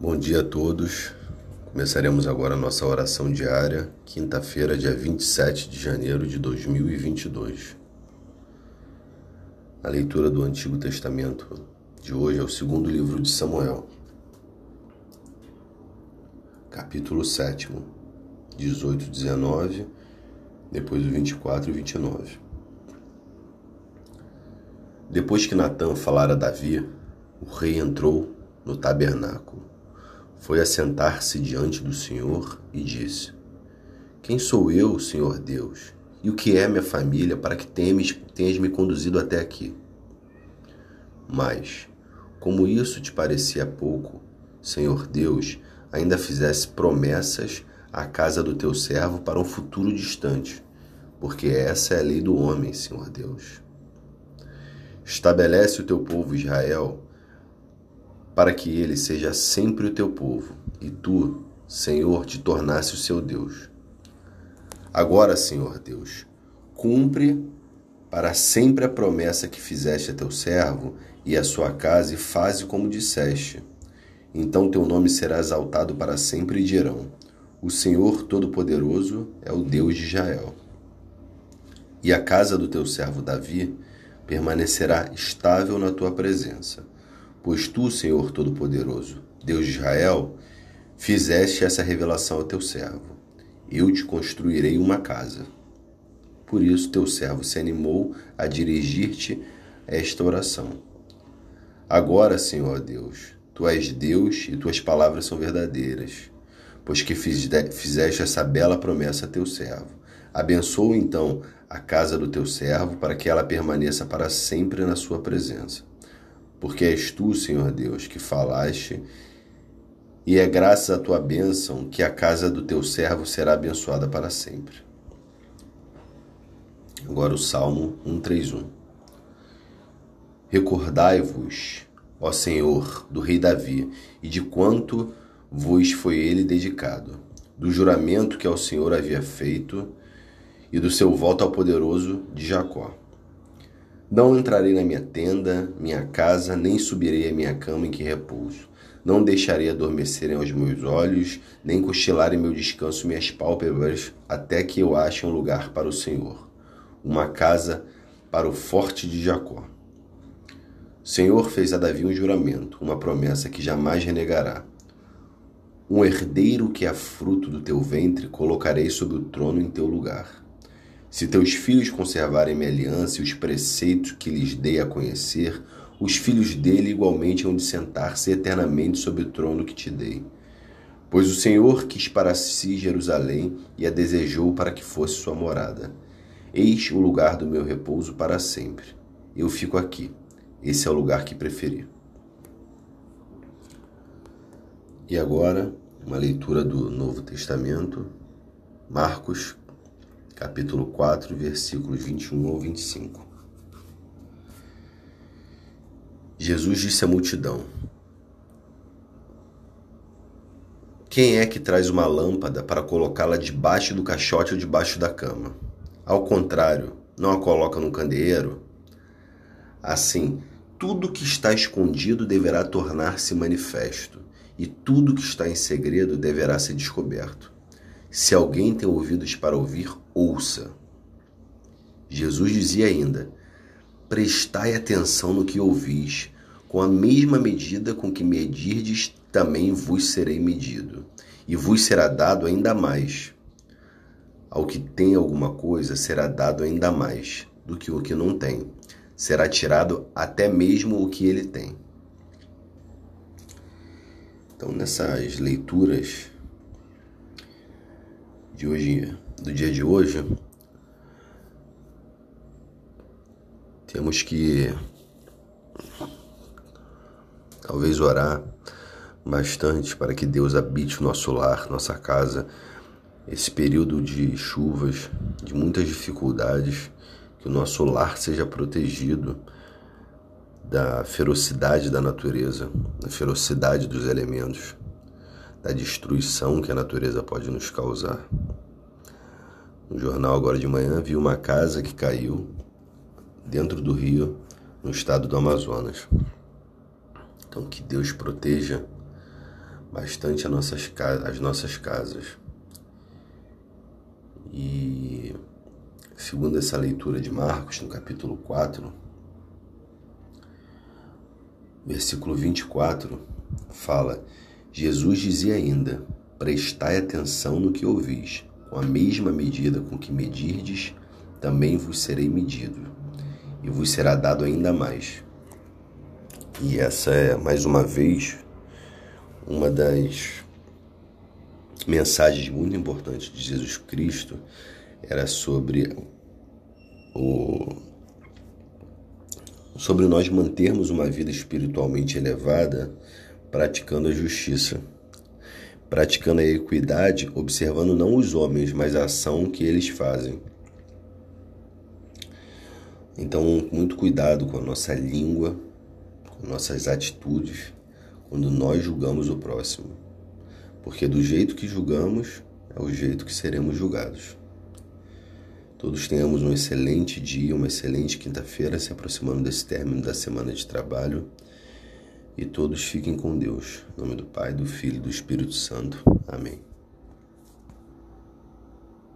Bom dia a todos. Começaremos agora a nossa oração diária, quinta-feira, dia 27 de janeiro de 2022. A leitura do Antigo Testamento de hoje é o segundo livro de Samuel, capítulo 7, 18 e 19, depois o 24 e 29. Depois que Natã falara a Davi, o rei entrou no tabernáculo foi assentar-se diante do Senhor e disse: Quem sou eu, Senhor Deus? E o que é minha família para que temes, tenhas me conduzido até aqui? Mas, como isso te parecia pouco, Senhor Deus, ainda fizesse promessas à casa do teu servo para um futuro distante, porque essa é a lei do homem, Senhor Deus. Estabelece o teu povo Israel para que ele seja sempre o teu povo, e tu, Senhor, te tornasse o seu Deus. Agora, Senhor Deus, cumpre para sempre a promessa que fizeste a teu servo e a sua casa, e faze como disseste. Então teu nome será exaltado para sempre e dirão: O Senhor Todo-Poderoso é o Deus de Israel. E a casa do teu servo Davi permanecerá estável na tua presença Pois tu, Senhor Todo-Poderoso, Deus de Israel, fizeste essa revelação ao teu servo. Eu te construirei uma casa. Por isso teu servo se animou a dirigir-te esta oração. Agora, Senhor Deus, tu és Deus e tuas palavras são verdadeiras, pois que fizeste essa bela promessa a teu servo. Abençoa então a casa do teu servo para que ela permaneça para sempre na sua presença porque és tu, Senhor Deus, que falaste, e é graças à tua bênção que a casa do teu servo será abençoada para sempre. Agora o Salmo 131. Recordai-vos, ó Senhor, do rei Davi, e de quanto vos foi ele dedicado, do juramento que ao Senhor havia feito, e do seu voto ao poderoso de Jacó não entrarei na minha tenda, minha casa, nem subirei à minha cama em que repouso. Não deixarei adormecerem aos meus olhos, nem cochilar em meu descanso minhas pálpebras, até que eu ache um lugar para o Senhor, uma casa para o forte de Jacó. O Senhor fez a Davi um juramento, uma promessa que jamais renegará. Um herdeiro que é fruto do teu ventre colocarei sobre o trono em teu lugar. Se teus filhos conservarem minha aliança e os preceitos que lhes dei a conhecer, os filhos dele igualmente hão de sentar-se eternamente sobre o trono que te dei. Pois o Senhor quis para si Jerusalém e a desejou para que fosse sua morada. Eis o lugar do meu repouso para sempre. Eu fico aqui. Esse é o lugar que preferi. E agora, uma leitura do Novo Testamento, Marcos, capítulo 4, versículos 21 ao 25. Jesus disse à multidão: Quem é que traz uma lâmpada para colocá-la debaixo do caixote ou debaixo da cama? Ao contrário, não a coloca no candeeiro? Assim, tudo que está escondido deverá tornar-se manifesto, e tudo que está em segredo deverá ser descoberto. Se alguém tem ouvidos para ouvir, ouça. Jesus dizia ainda: Prestai atenção no que ouvis, com a mesma medida com que medirdes, também vos serei medido, e vos será dado ainda mais. Ao que tem alguma coisa será dado ainda mais do que o que não tem. Será tirado até mesmo o que ele tem. Então, nessas leituras de hoje, do dia de hoje, temos que talvez orar bastante para que Deus habite o nosso lar, nossa casa, esse período de chuvas, de muitas dificuldades, que o nosso lar seja protegido da ferocidade da natureza, da ferocidade dos elementos da destruição que a natureza pode nos causar. No jornal agora de manhã vi uma casa que caiu dentro do rio, no estado do Amazonas. Então que Deus proteja bastante as nossas, as nossas casas. E segundo essa leitura de Marcos, no capítulo 4, versículo 24, fala: Jesus dizia ainda: Prestai atenção no que ouvis, com a mesma medida com que medirdes, também vos serei medido, e vos será dado ainda mais. E essa é, mais uma vez, uma das mensagens muito importantes de Jesus Cristo era sobre o sobre nós mantermos uma vida espiritualmente elevada praticando a justiça, praticando a equidade, observando não os homens, mas a ação que eles fazem. Então, muito cuidado com a nossa língua, com nossas atitudes, quando nós julgamos o próximo. Porque do jeito que julgamos, é o jeito que seremos julgados. Todos tenhamos um excelente dia, uma excelente quinta-feira, se aproximando desse término da semana de trabalho. E todos fiquem com Deus. Em nome do Pai, do Filho e do Espírito Santo. Amém.